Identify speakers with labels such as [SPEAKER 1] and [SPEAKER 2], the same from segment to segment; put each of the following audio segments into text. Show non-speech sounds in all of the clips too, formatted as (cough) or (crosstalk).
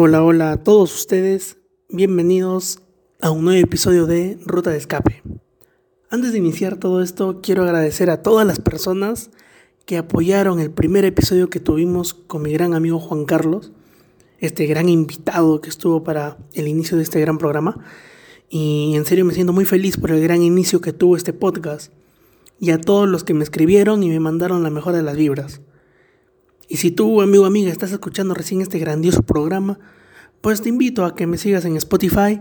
[SPEAKER 1] Hola, hola a todos ustedes, bienvenidos a un nuevo episodio de Ruta de Escape. Antes de iniciar todo esto, quiero agradecer a todas las personas que apoyaron el primer episodio que tuvimos con mi gran amigo Juan Carlos, este gran invitado que estuvo para el inicio de este gran programa. Y en serio me siento muy feliz por el gran inicio que tuvo este podcast. Y a todos los que me escribieron y me mandaron la mejor de las vibras. Y si tú, amigo amiga, estás escuchando recién este grandioso programa, pues te invito a que me sigas en Spotify,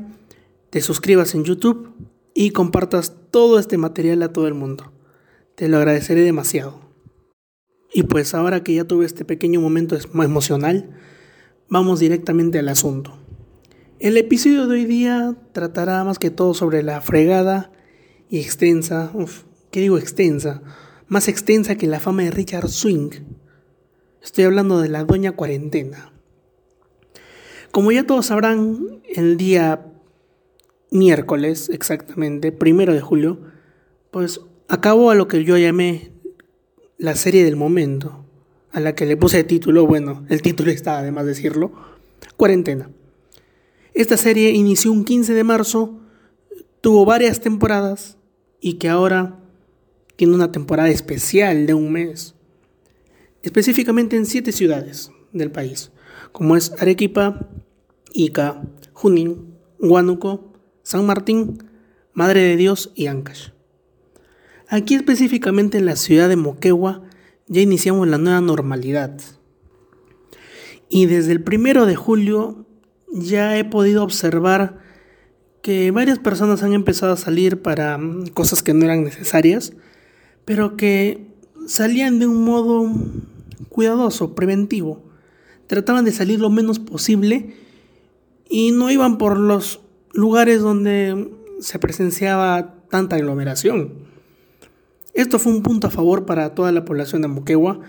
[SPEAKER 1] te suscribas en YouTube y compartas todo este material a todo el mundo. Te lo agradeceré demasiado. Y pues ahora que ya tuve este pequeño momento emocional, vamos directamente al asunto. El episodio de hoy día tratará más que todo sobre la fregada y extensa, uf, ¿qué digo extensa? Más extensa que la fama de Richard Swing Estoy hablando de la doña cuarentena. Como ya todos sabrán, el día miércoles, exactamente, primero de julio, pues acabó a lo que yo llamé la serie del momento, a la que le puse el título, bueno, el título está además de decirlo, Cuarentena. Esta serie inició un 15 de marzo, tuvo varias temporadas y que ahora tiene una temporada especial de un mes específicamente en siete ciudades del país, como es Arequipa, Ica, Junín, Huánuco, San Martín, Madre de Dios y Ancash. Aquí específicamente en la ciudad de Moquegua ya iniciamos la nueva normalidad. Y desde el primero de julio ya he podido observar que varias personas han empezado a salir para mm, cosas que no eran necesarias, pero que salían de un modo cuidadoso, preventivo. Trataban de salir lo menos posible y no iban por los lugares donde se presenciaba tanta aglomeración. Esto fue un punto a favor para toda la población de Moquegua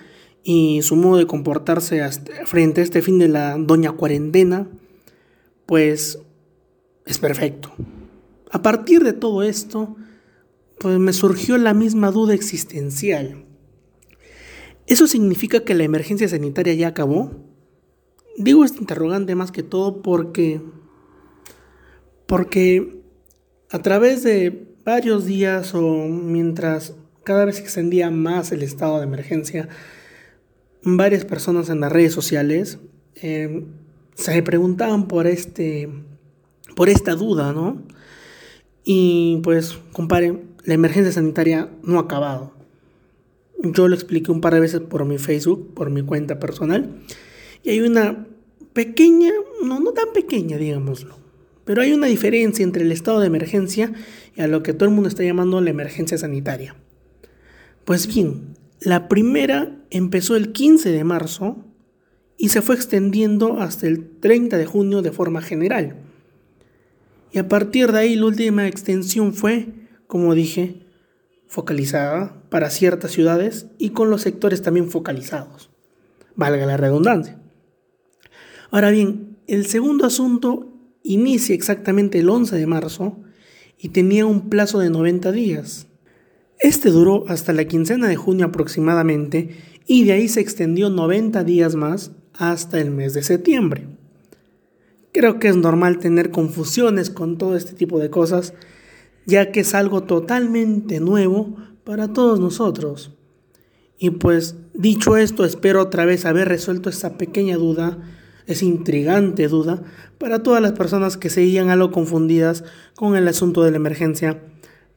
[SPEAKER 1] y su modo de comportarse frente a este fin de la doña cuarentena, pues es perfecto. A partir de todo esto, pues me surgió la misma duda existencial. ¿Eso significa que la emergencia sanitaria ya acabó? Digo este interrogante más que todo porque porque a través de varios días o mientras cada vez se extendía más el estado de emergencia, varias personas en las redes sociales em, se preguntaban por este por esta duda, ¿no? Y pues, compare, la emergencia sanitaria no ha acabado. Yo lo expliqué un par de veces por mi Facebook, por mi cuenta personal. Y hay una pequeña, no, no tan pequeña, digámoslo. Pero hay una diferencia entre el estado de emergencia y a lo que todo el mundo está llamando la emergencia sanitaria. Pues bien, la primera empezó el 15 de marzo y se fue extendiendo hasta el 30 de junio de forma general. Y a partir de ahí la última extensión fue, como dije, focalizada para ciertas ciudades y con los sectores también focalizados. Valga la redundancia. Ahora bien, el segundo asunto inicia exactamente el 11 de marzo y tenía un plazo de 90 días. Este duró hasta la quincena de junio aproximadamente y de ahí se extendió 90 días más hasta el mes de septiembre. Creo que es normal tener confusiones con todo este tipo de cosas ya que es algo totalmente nuevo para todos nosotros. Y pues dicho esto, espero otra vez haber resuelto esa pequeña duda, esa intrigante duda, para todas las personas que seguían algo confundidas con el asunto de la emergencia,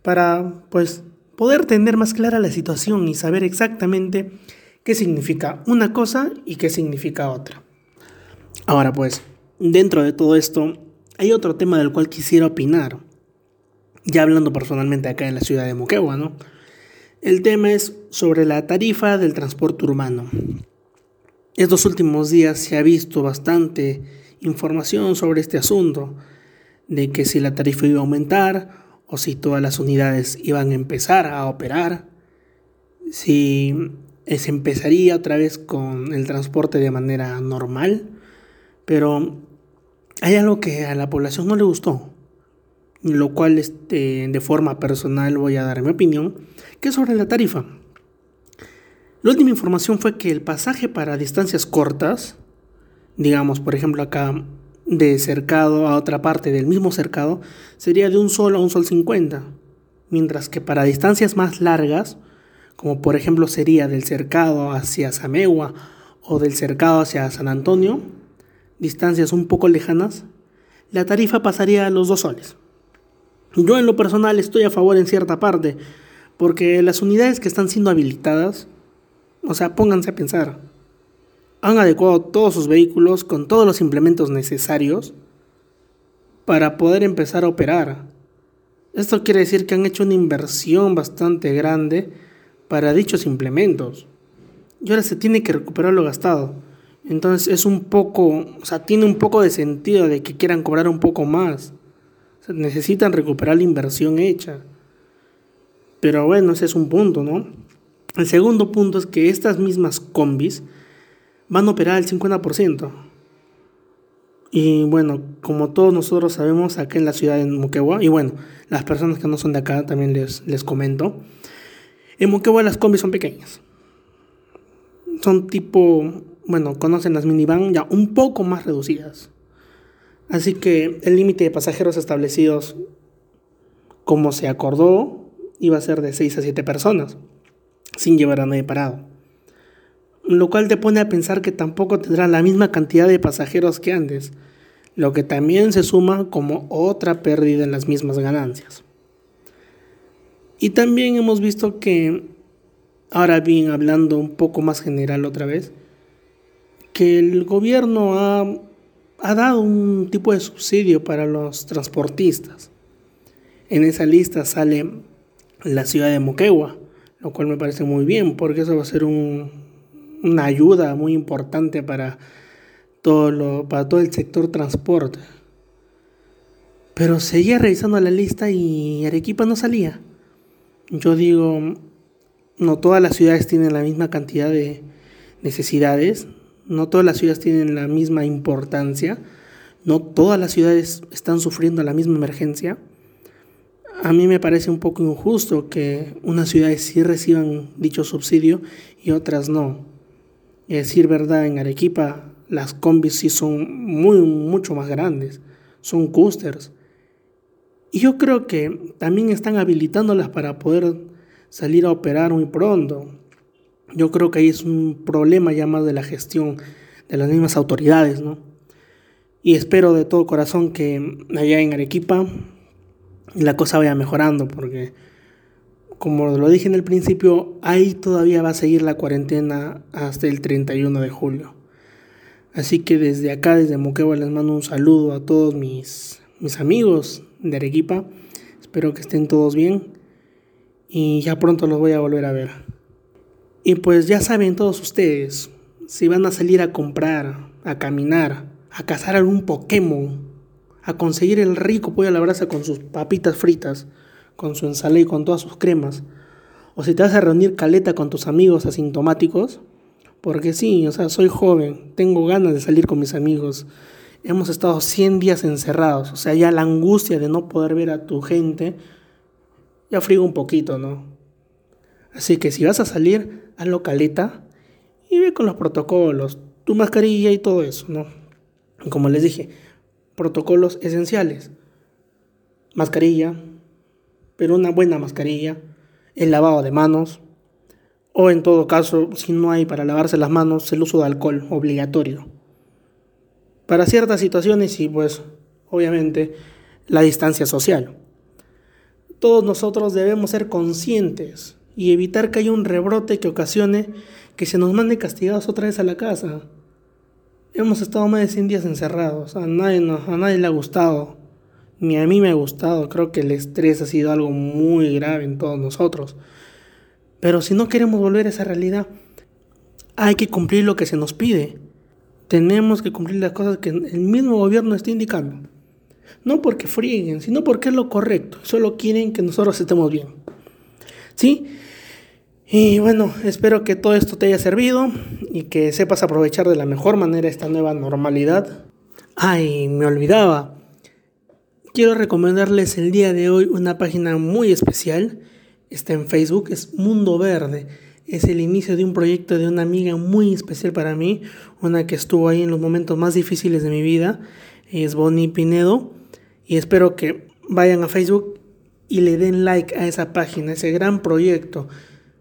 [SPEAKER 1] para pues poder tener más clara la situación y saber exactamente qué significa una cosa y qué significa otra. Ahora pues, dentro de todo esto, hay otro tema del cual quisiera opinar ya hablando personalmente acá en la ciudad de Moquegua, ¿no? El tema es sobre la tarifa del transporte urbano. Estos últimos días se ha visto bastante información sobre este asunto, de que si la tarifa iba a aumentar o si todas las unidades iban a empezar a operar, si se empezaría otra vez con el transporte de manera normal, pero hay algo que a la población no le gustó lo cual este, de forma personal voy a dar mi opinión, que es sobre la tarifa. La última información fue que el pasaje para distancias cortas, digamos por ejemplo acá de cercado a otra parte del mismo cercado sería de un sol a un sol 50, mientras que para distancias más largas, como por ejemplo sería del cercado hacia Samegua o del cercado hacia San Antonio, distancias un poco lejanas, la tarifa pasaría a los dos soles. Yo en lo personal estoy a favor en cierta parte, porque las unidades que están siendo habilitadas, o sea, pónganse a pensar, han adecuado todos sus vehículos con todos los implementos necesarios para poder empezar a operar. Esto quiere decir que han hecho una inversión bastante grande para dichos implementos. Y ahora se tiene que recuperar lo gastado. Entonces es un poco, o sea, tiene un poco de sentido de que quieran cobrar un poco más. Necesitan recuperar la inversión hecha. Pero bueno, ese es un punto, ¿no? El segundo punto es que estas mismas combis van a operar al 50%. Y bueno, como todos nosotros sabemos, acá en la ciudad de Moquegua, y bueno, las personas que no son de acá también les, les comento, en Moquegua las combis son pequeñas. Son tipo bueno, conocen las minivan ya un poco más reducidas. Así que el límite de pasajeros establecidos, como se acordó, iba a ser de 6 a 7 personas, sin llevar a nadie parado. Lo cual te pone a pensar que tampoco tendrá la misma cantidad de pasajeros que antes, lo que también se suma como otra pérdida en las mismas ganancias. Y también hemos visto que, ahora bien, hablando un poco más general otra vez, que el gobierno ha, ha dado un tipo de subsidio para los transportistas. En esa lista sale la ciudad de Moquegua, lo cual me parece muy bien porque eso va a ser un, una ayuda muy importante para todo, para todo el sector transporte. Pero seguía revisando la lista y Arequipa no salía. Yo digo, no todas las ciudades tienen la misma cantidad de necesidades, no todas las ciudades tienen la misma importancia, no todas las ciudades están sufriendo la misma emergencia. A mí me parece un poco injusto que unas ciudades sí reciban dicho subsidio y otras no. Y decir verdad, en Arequipa las combis sí son muy, mucho más grandes, son coasters. Y yo creo que también están habilitándolas para poder salir a operar muy pronto. Yo creo que ahí es un problema ya más de la gestión de las mismas autoridades, ¿no? Y espero de todo corazón que allá en Arequipa la cosa vaya mejorando, porque como lo dije en el principio, ahí todavía va a seguir la cuarentena hasta el 31 de julio. Así que desde acá, desde Moquegua, les mando un saludo a todos mis, mis amigos de Arequipa. Espero que estén todos bien y ya pronto los voy a volver a ver. Y pues ya saben todos ustedes, si van a salir a comprar, a caminar, a cazar algún Pokémon, a conseguir el rico pollo a la brasa con sus papitas fritas, con su ensalada y con todas sus cremas, o si te vas a reunir caleta con tus amigos asintomáticos, porque sí, o sea, soy joven, tengo ganas de salir con mis amigos. Hemos estado 100 días encerrados, o sea, ya la angustia de no poder ver a tu gente ya frigo un poquito, ¿no? Así que si vas a salir, a localeta y ve con los protocolos, tu mascarilla y todo eso, ¿no? Como les dije, protocolos esenciales. Mascarilla, pero una buena mascarilla, el lavado de manos, o en todo caso, si no hay para lavarse las manos, el uso de alcohol obligatorio. Para ciertas situaciones y pues obviamente la distancia social. Todos nosotros debemos ser conscientes y evitar que haya un rebrote que ocasione que se nos mande castigados otra vez a la casa. Hemos estado más de 100 días encerrados, a nadie, a nadie le ha gustado, ni a mí me ha gustado, creo que el estrés ha sido algo muy grave en todos nosotros. Pero si no queremos volver a esa realidad, hay que cumplir lo que se nos pide. Tenemos que cumplir las cosas que el mismo gobierno está indicando. No porque frieguen, sino porque es lo correcto. Solo quieren que nosotros estemos bien. ¿Sí? Y bueno, espero que todo esto te haya servido y que sepas aprovechar de la mejor manera esta nueva normalidad. Ay, me olvidaba. Quiero recomendarles el día de hoy una página muy especial. Está en Facebook, es Mundo Verde. Es el inicio de un proyecto de una amiga muy especial para mí, una que estuvo ahí en los momentos más difíciles de mi vida. es Bonnie Pinedo. Y espero que vayan a Facebook y le den like a esa página, ese gran proyecto.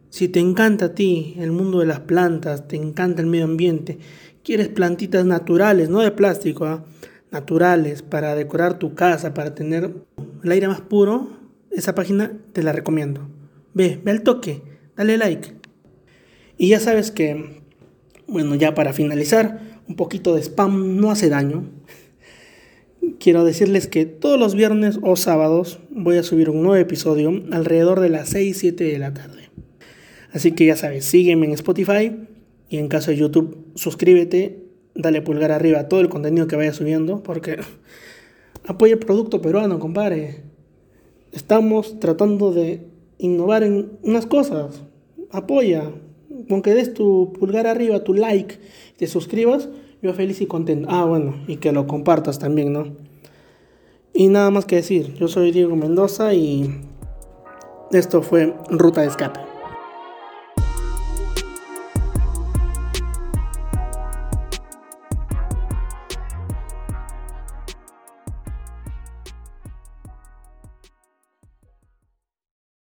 [SPEAKER 1] Si te encanta a ti el mundo de las plantas, te encanta el medio ambiente, quieres plantitas naturales, no de plástico, ¿ah? naturales, para decorar tu casa, para tener el aire más puro, esa página te la recomiendo. Ve, ve al toque, dale like. Y ya sabes que, bueno, ya para finalizar, un poquito de spam no hace daño. Quiero decirles que todos los viernes o sábados voy a subir un nuevo episodio alrededor de las 6, 7 de la tarde. Así que ya sabes, sígueme en Spotify y en caso de YouTube, suscríbete, dale pulgar arriba a todo el contenido que vaya subiendo, porque (laughs) apoya el producto peruano, compadre. Estamos tratando de innovar en unas cosas. Apoya. Con que des tu pulgar arriba, tu like, te suscribas, yo feliz y contento. Ah, bueno, y que lo compartas también, ¿no? Y nada más que decir, yo soy Diego Mendoza y esto fue Ruta de Escape.